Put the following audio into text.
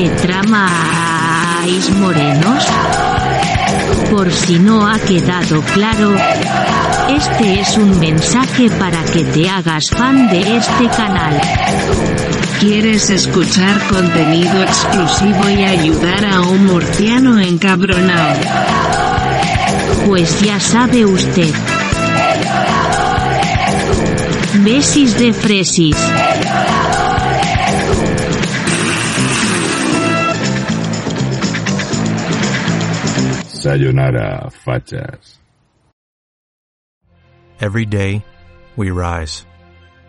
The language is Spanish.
¿Qué tramáis morenos? Por si no ha quedado claro, este es un mensaje para que te hagas fan de este canal. ¿Quieres escuchar contenido exclusivo y ayudar a un murciano encabronado? Pues ya sabe usted. Besis de fresis. Sayonara, fachas. Every day, we rise,